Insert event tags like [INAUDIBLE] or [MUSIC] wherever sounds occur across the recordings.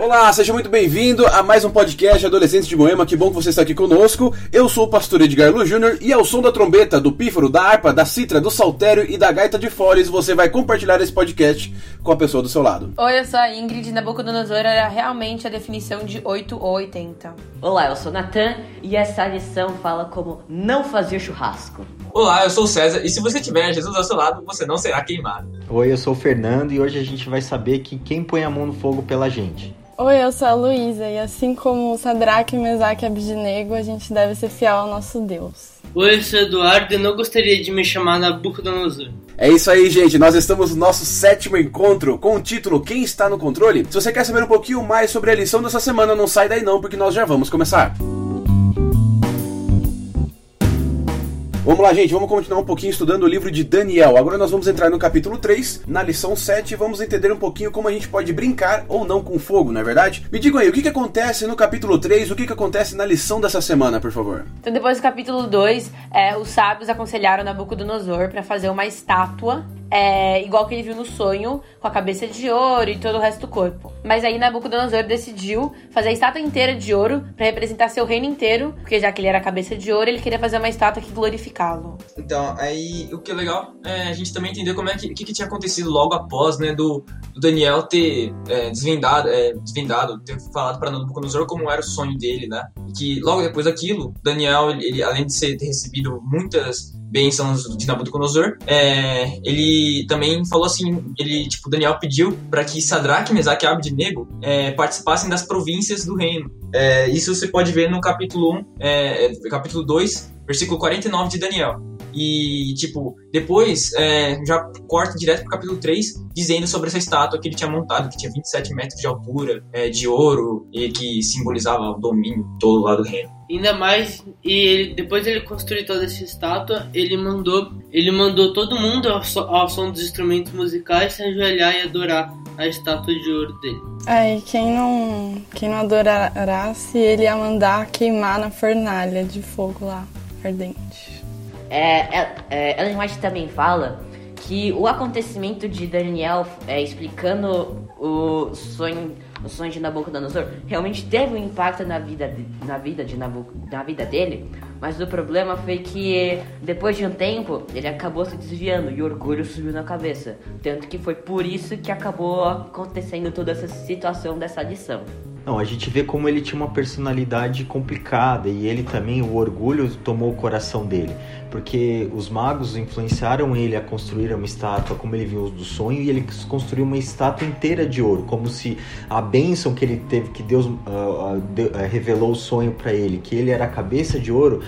Olá, seja muito bem-vindo a mais um podcast Adolescentes de Moema. Que bom que você está aqui conosco. Eu sou o pastor Edgar Lu Júnior e ao som da trombeta, do pífaro, da harpa, da citra, do saltério e da gaita de foles, você vai compartilhar esse podcast com a pessoa do seu lado. Oi, eu sou a Ingrid. Nabucodonosor era realmente a definição de 8 ou 80. Olá, eu sou Natan e essa lição fala como não fazer churrasco. Olá, eu sou o César e se você tiver Jesus ao seu lado, você não será queimado. Oi, eu sou o Fernando e hoje a gente vai saber que quem põe a mão no fogo pela gente. Oi, eu sou a Luísa e assim como Sadraque, Mesaque e Abdinego, a gente deve ser fiel ao nosso Deus. Oi, eu sou Eduardo e não gostaria de me chamar Nabucodonosor. É isso aí, gente. Nós estamos no nosso sétimo encontro com o título Quem está no controle? Se você quer saber um pouquinho mais sobre a lição dessa semana, não sai daí não, porque nós já vamos começar. Vamos lá, gente, vamos continuar um pouquinho estudando o livro de Daniel. Agora nós vamos entrar no capítulo 3, na lição 7, e vamos entender um pouquinho como a gente pode brincar ou não com fogo, não é verdade? Me digam aí, o que, que acontece no capítulo 3, o que, que acontece na lição dessa semana, por favor? Então, depois do capítulo 2, é, os sábios aconselharam Nabucodonosor para fazer uma estátua é, igual que ele viu no sonho, com a cabeça de ouro e todo o resto do corpo. Mas aí Nabucodonosor decidiu fazer a estátua inteira de ouro para representar seu reino inteiro, porque já que ele era cabeça de ouro, ele queria fazer uma estátua que glorificá-lo. Então, aí o que é legal é a gente também entender como é que, que, que tinha acontecido logo após, né, do, do Daniel ter é, desvendado, é, desvendado, ter falado para Nabucodonosor como era o sonho dele, né? Que logo depois daquilo, Daniel, ele além de ser, ter recebido muitas bênçãos de Nabucodonosor, é, ele também falou assim, ele, tipo, Daniel pediu para que Sadraque, Mesaque e Abednego é, participassem das províncias do reino. É, isso você pode ver no capítulo 1, é, capítulo 2, versículo 49 de Daniel. E, tipo, depois é, já corta direto pro capítulo 3, dizendo sobre essa estátua que ele tinha montado, que tinha 27 metros de altura, é, de ouro, e que simbolizava o domínio todo lá do reino. Ainda mais, e ele, depois ele construiu toda essa estátua, ele mandou, ele mandou todo mundo ao, so, ao som dos instrumentos musicais se ajoelhar e adorar a estátua de ouro dele. É, e quem não, quem não adorasse, ele ia mandar queimar na fornalha de fogo lá, ardente. É, é, Ellen White também fala que o acontecimento de Daniel é, explicando o sonho, o sonho de Nabucodonosor realmente teve um impacto na vida, de, na vida de Nabuc, na vida dele, mas o problema foi que depois de um tempo ele acabou se desviando e o orgulho subiu na cabeça, tanto que foi por isso que acabou acontecendo toda essa situação dessa lição. Não, a gente vê como ele tinha uma personalidade complicada e ele também, o orgulho tomou o coração dele. Porque os magos influenciaram ele a construir uma estátua como ele viu do sonho e ele construiu uma estátua inteira de ouro, como se a bênção que ele teve, que Deus uh, uh, revelou o sonho para ele, que ele era a cabeça de ouro,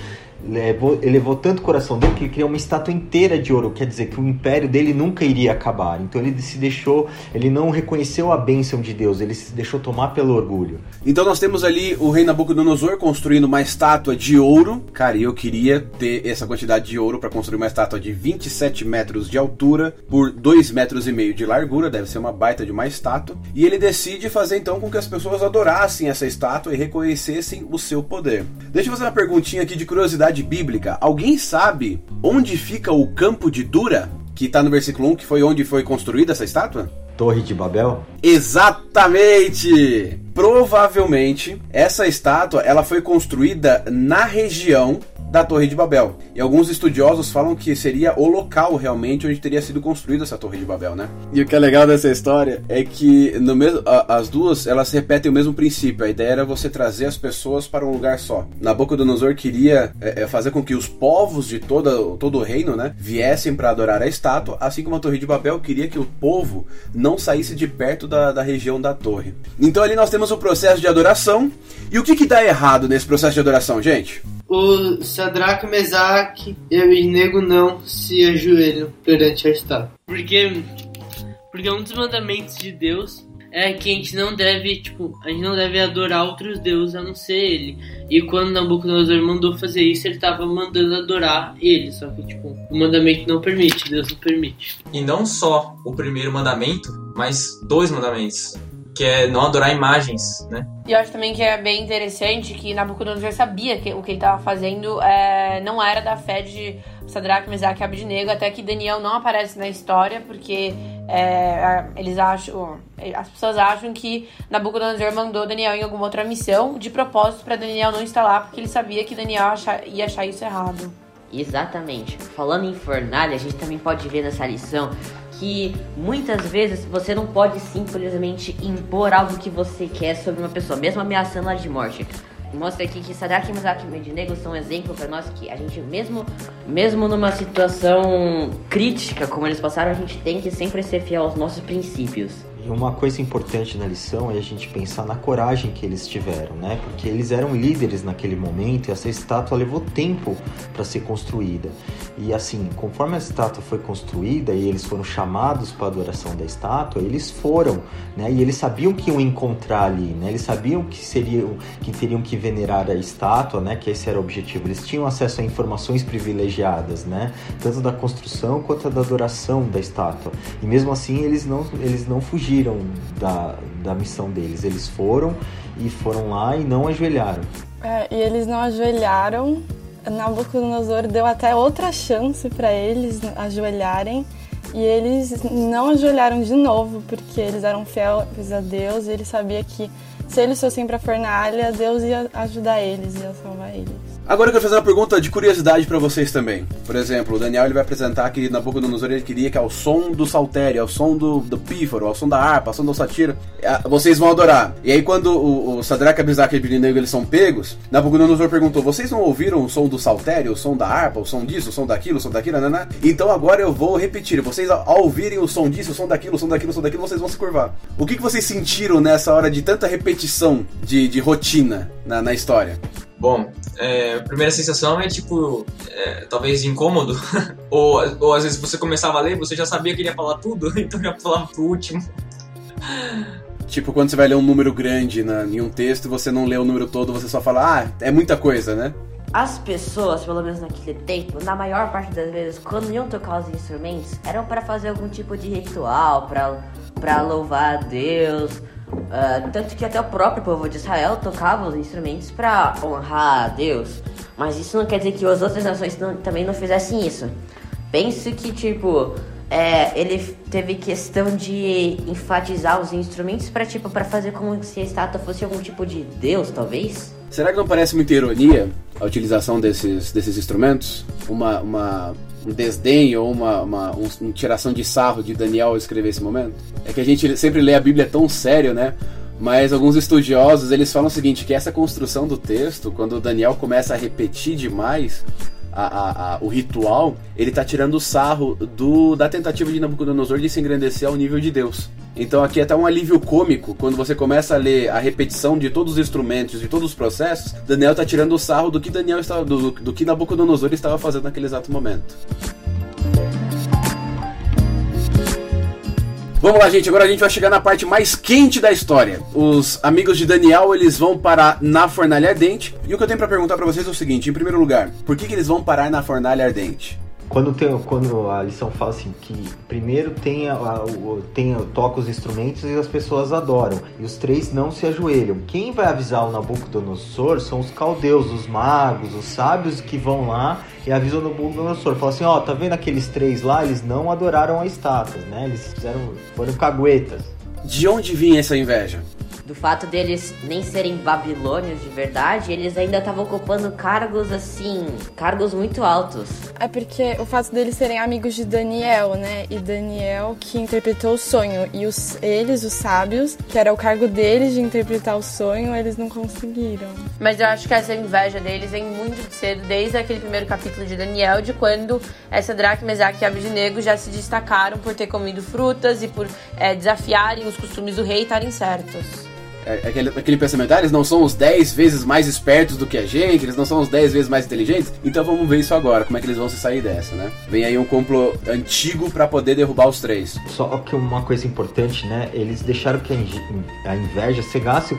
levou, elevou tanto o coração dele que ele criou uma estátua inteira de ouro, quer dizer que o império dele nunca iria acabar. Então ele se deixou, ele não reconheceu a bênção de Deus, ele se deixou tomar pelo orgulho. Então nós temos ali o rei Nabucodonosor construindo uma estátua de ouro. Cara, eu queria ter essa quantidade de ouro para construir uma estátua de 27 metros de altura por 2 metros e meio de largura, deve ser uma baita de uma estátua. E ele decide fazer então com que as pessoas adorassem essa estátua e reconhecessem o seu poder. Deixa eu fazer uma perguntinha aqui de curiosidade bíblica. Alguém sabe onde fica o campo de Dura? Que está no versículo 1, que foi onde foi construída essa estátua? Torre de Babel? Exatamente! Provavelmente essa estátua ela foi construída na região da Torre de Babel. E alguns estudiosos falam que seria o local realmente onde teria sido construída essa Torre de Babel, né? E o que é legal dessa história é que no mesmo, a, as duas elas repetem o mesmo princípio. A ideia era você trazer as pessoas para um lugar só. Nabucodonosor queria é, é, fazer com que os povos de toda, todo o reino, né, viessem para adorar a estátua, assim como a Torre de Babel queria que o povo não saísse de perto da, da região da torre. Então ali nós temos o processo de adoração. E o que, que dá errado nesse processo de adoração, gente? o Sadraque, Mesaque e Abednego não se ajoelham perante a estátua. Porque, porque um dos mandamentos de Deus é que a gente não deve, tipo, a gente não deve adorar outros deuses a não ser ele. E quando Nabucodonosor mandou fazer isso, ele estava mandando adorar ele, só que tipo, o mandamento não permite, Deus não permite. E não só o primeiro mandamento, mas dois mandamentos que é não adorar imagens, né? E eu acho também que é bem interessante que Nabucodonosor sabia que o que ele estava fazendo é, não era da fé de Sadraque, Mesaque e Abednego, até que Daniel não aparece na história, porque é, eles acham, as pessoas acham que Nabucodonosor mandou Daniel em alguma outra missão de propósito para Daniel não estar lá, porque ele sabia que Daniel achar, ia achar isso errado. Exatamente. Falando em fornalha, a gente também pode ver nessa lição que muitas vezes você não pode simplesmente impor algo que você quer sobre uma pessoa, mesmo ameaçando ela de morte. Mostra aqui que Mesaque e Abednego são um exemplo para nós que a gente mesmo mesmo numa situação crítica como eles passaram, a gente tem que sempre ser fiel aos nossos princípios. E uma coisa importante na lição é a gente pensar na coragem que eles tiveram, né? Porque eles eram líderes naquele momento e essa estátua levou tempo para ser construída. E assim, conforme a estátua foi construída e eles foram chamados para a adoração da estátua, eles foram, né? E eles sabiam que iam encontrar ali, né? Eles sabiam que seriam que teriam que venerar a estátua, né? Que esse era o objetivo. Eles tinham acesso a informações privilegiadas, né? Tanto da construção quanto da adoração da estátua. E mesmo assim, eles não eles não fugiram fugiram da, da missão deles. Eles foram e foram lá e não ajoelharam. É, e eles não ajoelharam. Nabucodonosor deu até outra chance para eles ajoelharem. E eles não ajoelharam de novo, porque eles eram fiéis a Deus e ele sabia que se eles fossem para fornalha, Deus ia ajudar eles, ia salvar eles. Agora eu quero fazer uma pergunta de curiosidade para vocês também. Por exemplo, o Daniel ele vai apresentar que Nabucodonosor ele queria que ao som do saltério, ao som do, do pífaro, ao som da harpa, ao som do satira, vocês vão adorar. E aí quando o, o Sadraque, Abisaque e Abednego eles são pegos, Nabucodonosor perguntou, vocês não ouviram o som do saltério, o som da harpa, o som disso, o som daquilo, o som daquilo, né? Então agora eu vou repetir. Vocês ao ouvirem o som disso, o som daquilo, o som daquilo, o som daquilo, vocês vão se curvar. O que, que vocês sentiram nessa hora de tanta repetição de, de rotina na, na história? Bom, é, a primeira sensação é tipo, é, talvez incômodo, [LAUGHS] ou, ou às vezes você começava a ler, você já sabia que ia falar tudo, [LAUGHS] então já falava pro último. Tipo, quando você vai ler um número grande na, em um texto, você não lê o número todo, você só fala, ah, é muita coisa, né? As pessoas, pelo menos naquele tempo, na maior parte das vezes, quando iam tocar os instrumentos, eram para fazer algum tipo de ritual, para louvar a Deus, Uh, tanto que até o próprio povo de Israel tocava os instrumentos para honrar a Deus. Mas isso não quer dizer que as outras nações não, também não fizessem isso. Penso que, tipo, é, ele teve questão de enfatizar os instrumentos para tipo, para fazer como se a estátua fosse algum tipo de Deus, talvez. Será que não parece muita ironia a utilização desses, desses instrumentos? Uma, uma um desdém ou uma, uma, um, uma tiração de sarro de Daniel escrever esse momento? É que a gente sempre lê a Bíblia tão sério, né? Mas alguns estudiosos eles falam o seguinte: que essa construção do texto, quando Daniel começa a repetir demais, a, a, o ritual, ele está tirando o sarro do, da tentativa de Nabucodonosor de se engrandecer ao nível de Deus. Então aqui é até um alívio cômico, quando você começa a ler a repetição de todos os instrumentos, de todos os processos, Daniel está tirando o sarro do que Daniel estava, do, do que Nabucodonosor estava fazendo naquele exato momento. Vamos lá, gente. Agora a gente vai chegar na parte mais quente da história. Os amigos de Daniel, eles vão parar na fornalha ardente. E o que eu tenho para perguntar para vocês é o seguinte: em primeiro lugar, por que, que eles vão parar na fornalha ardente? Quando, tem, quando a lição fala assim que primeiro tem, a, a, tem toca os instrumentos e as pessoas adoram, e os três não se ajoelham. Quem vai avisar o Nabucodonosor são os caldeus, os magos, os sábios que vão lá e avisam o Nabucodonosor. Fala assim, ó, oh, tá vendo aqueles três lá? Eles não adoraram a estátua, né? Eles fizeram, foram caguetas. De onde vinha essa inveja? Do fato deles nem serem babilônios de verdade, eles ainda estavam ocupando cargos assim, cargos muito altos. É porque o fato deles serem amigos de Daniel, né? E Daniel que interpretou o sonho. E os, eles, os sábios, que era o cargo deles de interpretar o sonho, eles não conseguiram. Mas eu acho que essa inveja deles vem muito cedo, desde aquele primeiro capítulo de Daniel, de quando essa Drac, Mesaque e Abednego já se destacaram por ter comido frutas e por é, desafiarem os costumes do rei e estarem certos. É, aquele, aquele pensamento, ah, eles não são os 10 vezes mais espertos do que a gente, eles não são os 10 vezes mais inteligentes, então vamos ver isso agora, como é que eles vão se sair dessa, né? Vem aí um complô antigo para poder derrubar os três. Só que uma coisa importante, né? Eles deixaram que a inveja cegasse o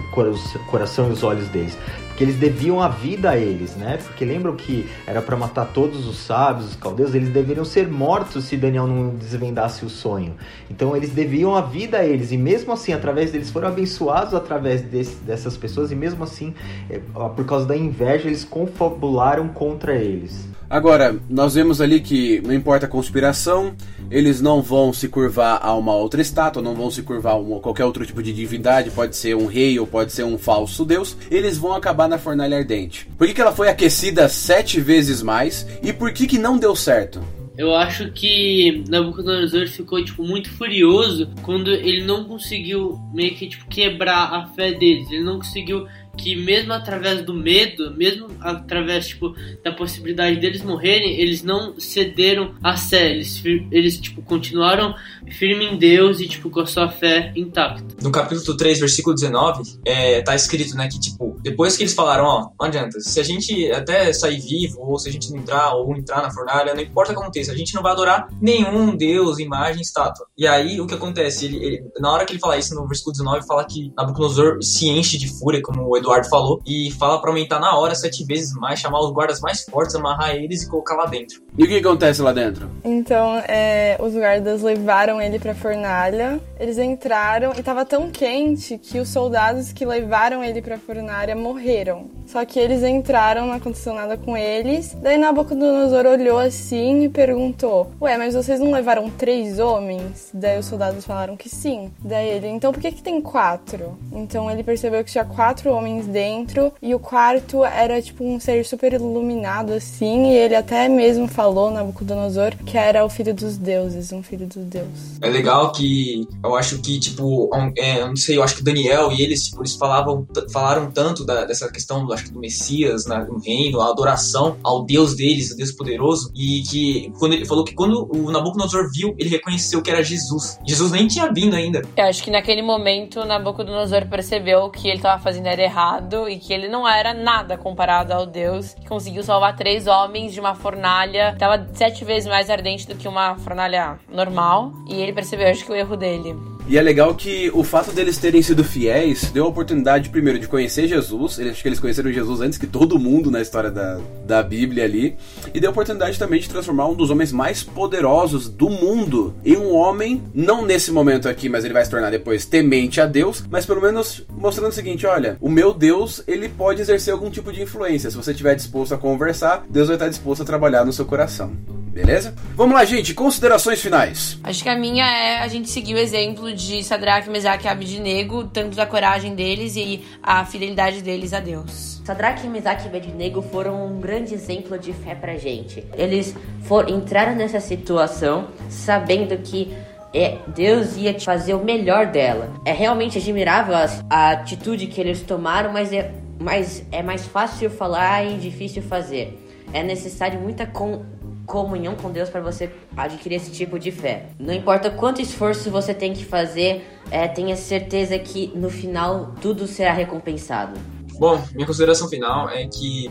coração e os olhos deles que eles deviam a vida a eles, né? Porque lembram que era para matar todos os sábios, os caldeus, eles deveriam ser mortos se Daniel não desvendasse o sonho. Então eles deviam a vida a eles e mesmo assim, através deles foram abençoados através desse, dessas pessoas e mesmo assim, é, por causa da inveja, eles confabularam contra eles. Agora, nós vemos ali que não importa a conspiração, eles não vão se curvar a uma outra estátua, não vão se curvar a qualquer outro tipo de divindade, pode ser um rei ou pode ser um falso deus, eles vão acabar na fornalha ardente. Por que, que ela foi aquecida sete vezes mais e por que, que não deu certo? Eu acho que Nabucodonosor ficou tipo muito furioso quando ele não conseguiu meio que tipo quebrar a fé deles. Ele não conseguiu que mesmo através do medo, mesmo através tipo da possibilidade deles morrerem, eles não cederam a fé, eles, eles tipo continuaram firme em Deus e tipo com a sua fé intacta. No capítulo 3, versículo 19, é, tá escrito, né, que tipo, depois que eles falaram, ó, não adianta, se a gente até sair vivo ou se a gente não entrar ou entrar na fornalha, não importa o que aconteça, a gente não vai adorar nenhum deus, imagem, estátua. E aí o que acontece, ele, ele na hora que ele fala isso no versículo 19, fala que Nabucodonosor se enche de fúria, como o Eduardo falou, e fala para aumentar na hora sete vezes mais, chamar os guardas mais fortes, amarrar eles e colocar lá dentro. E o que acontece lá dentro? Então, é, os guardas levaram ele pra fornalha, eles entraram e tava tão quente que os soldados que levaram ele pra fornalha morreram. Só que eles entraram, não aconteceu nada com eles. Daí Nabucodonosor olhou assim e perguntou: Ué, mas vocês não levaram três homens? Daí os soldados falaram que sim. Daí ele: Então por que, que tem quatro? Então ele percebeu que tinha quatro homens dentro e o quarto era tipo um ser super iluminado assim. E ele até mesmo falou, Nabucodonosor, que era o filho dos deuses, um filho dos deuses. É legal que eu acho que, tipo, é, eu não sei, eu acho que Daniel e eles, tipo, eles falavam, falaram tanto da, dessa questão, acho que do Messias, né, no reino, a adoração ao Deus deles, o Deus poderoso, e que quando ele falou que quando o Nabucodonosor viu, ele reconheceu que era Jesus. Jesus nem tinha vindo ainda. Eu acho que naquele momento Nabucodonosor percebeu que ele estava fazendo era errado e que ele não era nada comparado ao Deus que conseguiu salvar três homens de uma fornalha estava sete vezes mais ardente do que uma fornalha normal. E ele percebeu, acho que o erro dele. E é legal que o fato deles terem sido fiéis deu a oportunidade, primeiro, de conhecer Jesus. Eles, acho que eles conheceram Jesus antes que todo mundo na história da, da Bíblia ali. E deu a oportunidade também de transformar um dos homens mais poderosos do mundo em um homem, não nesse momento aqui, mas ele vai se tornar depois temente a Deus, mas pelo menos mostrando o seguinte: olha, o meu Deus, ele pode exercer algum tipo de influência. Se você estiver disposto a conversar, Deus vai estar disposto a trabalhar no seu coração. Beleza? Vamos lá, gente. Considerações finais. Acho que a minha é a gente seguir o exemplo de Sadraque, Mesaque e Abednego, tanto da coragem deles e a fidelidade deles a Deus. Sadraque, Mesaque e Abednego foram um grande exemplo de fé pra gente. Eles for, entraram nessa situação sabendo que é, Deus ia fazer o melhor dela. É realmente admirável a, a atitude que eles tomaram, mas é, mas é mais fácil falar e difícil fazer. É necessário muita com, comunhão com Deus para você adquirir esse tipo de fé. Não importa quanto esforço você tem que fazer, é, tenha certeza que no final tudo será recompensado. Bom, minha consideração final é que,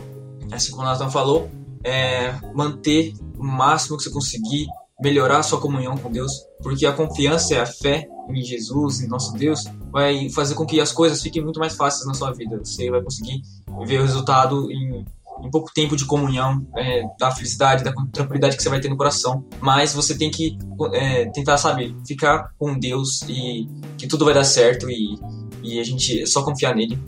assim como o Nathan falou, é manter o máximo que você conseguir, melhorar a sua comunhão com Deus, porque a confiança e a fé em Jesus, em nosso Deus, vai fazer com que as coisas fiquem muito mais fáceis na sua vida. Você vai conseguir ver o resultado em em pouco tempo de comunhão, é, da felicidade, da tranquilidade que você vai ter no coração. Mas você tem que é, tentar, sabe, ficar com Deus e que tudo vai dar certo e, e a gente é só confiar nele.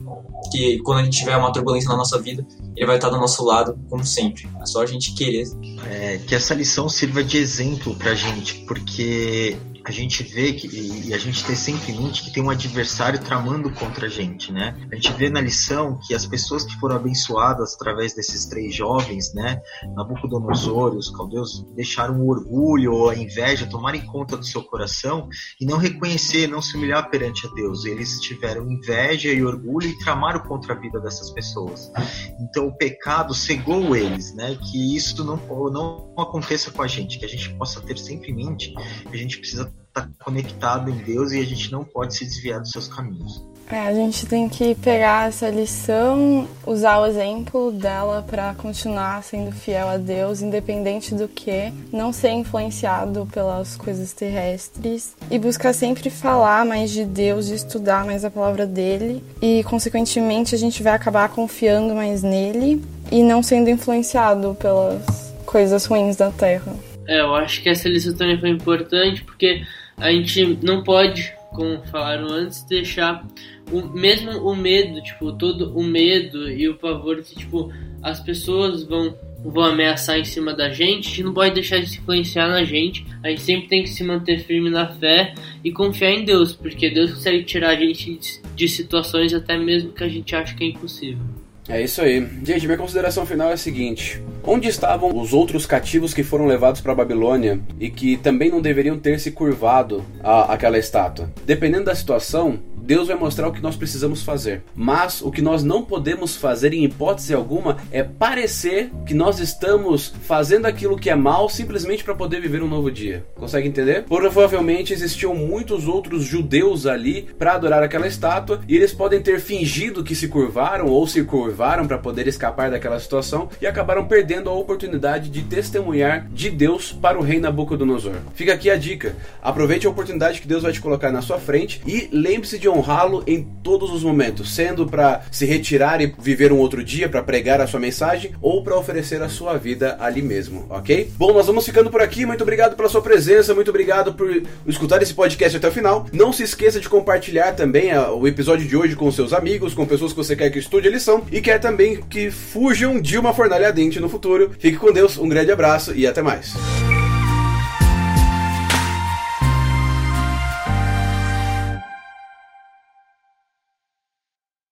Que quando a gente tiver uma turbulência na nossa vida, ele vai estar do nosso lado, como sempre. É só a gente querer. É, que essa lição sirva de exemplo pra gente, porque a gente vê que, e a gente tem sempre em mente que tem um adversário tramando contra a gente, né? A gente vê na lição que as pessoas que foram abençoadas através desses três jovens, né? Nabucodonosor e os caldeus deixaram o orgulho ou a inveja tomarem conta do seu coração e não reconhecer, não se humilhar perante a Deus. Eles tiveram inveja e orgulho e tramaram contra a vida dessas pessoas. Então o pecado cegou eles, né? Que isso não, não aconteça com a gente, que a gente possa ter sempre em mente que a gente precisa está conectado em Deus e a gente não pode se desviar dos seus caminhos. É, a gente tem que pegar essa lição, usar o exemplo dela para continuar sendo fiel a Deus, independente do que, não ser influenciado pelas coisas terrestres e buscar sempre falar mais de Deus, e estudar mais a palavra dele e, consequentemente, a gente vai acabar confiando mais nele e não sendo influenciado pelas coisas ruins da terra. É, eu acho que essa lição também foi importante porque a gente não pode, como falaram antes, deixar o mesmo o medo, tipo, todo o medo e o pavor que tipo as pessoas vão vão ameaçar em cima da gente, a gente não pode deixar de se influenciar na gente. A gente sempre tem que se manter firme na fé e confiar em Deus, porque Deus consegue tirar a gente de situações até mesmo que a gente acha que é impossível. É isso aí. Gente, minha consideração final é a seguinte: onde estavam os outros cativos que foram levados para Babilônia e que também não deveriam ter se curvado a aquela estátua? Dependendo da situação, Deus vai mostrar o que nós precisamos fazer. Mas o que nós não podemos fazer em hipótese alguma é parecer que nós estamos fazendo aquilo que é mal simplesmente para poder viver um novo dia. Consegue entender? Provavelmente existiam muitos outros judeus ali para adorar aquela estátua e eles podem ter fingido que se curvaram ou se curvaram para poder escapar daquela situação e acabaram perdendo a oportunidade de testemunhar de Deus para o rei Nabucodonosor. Fica aqui a dica. Aproveite a oportunidade que Deus vai te colocar na sua frente e lembre-se de honrá-lo em todos os momentos, sendo para se retirar e viver um outro dia para pregar a sua mensagem ou para oferecer a sua vida ali mesmo, ok? Bom, nós vamos ficando por aqui. Muito obrigado pela sua presença, muito obrigado por escutar esse podcast até o final. Não se esqueça de compartilhar também ah, o episódio de hoje com seus amigos, com pessoas que você quer que estude a lição e quer também que fujam de uma fornalha ardente no futuro. Fique com Deus, um grande abraço e até mais.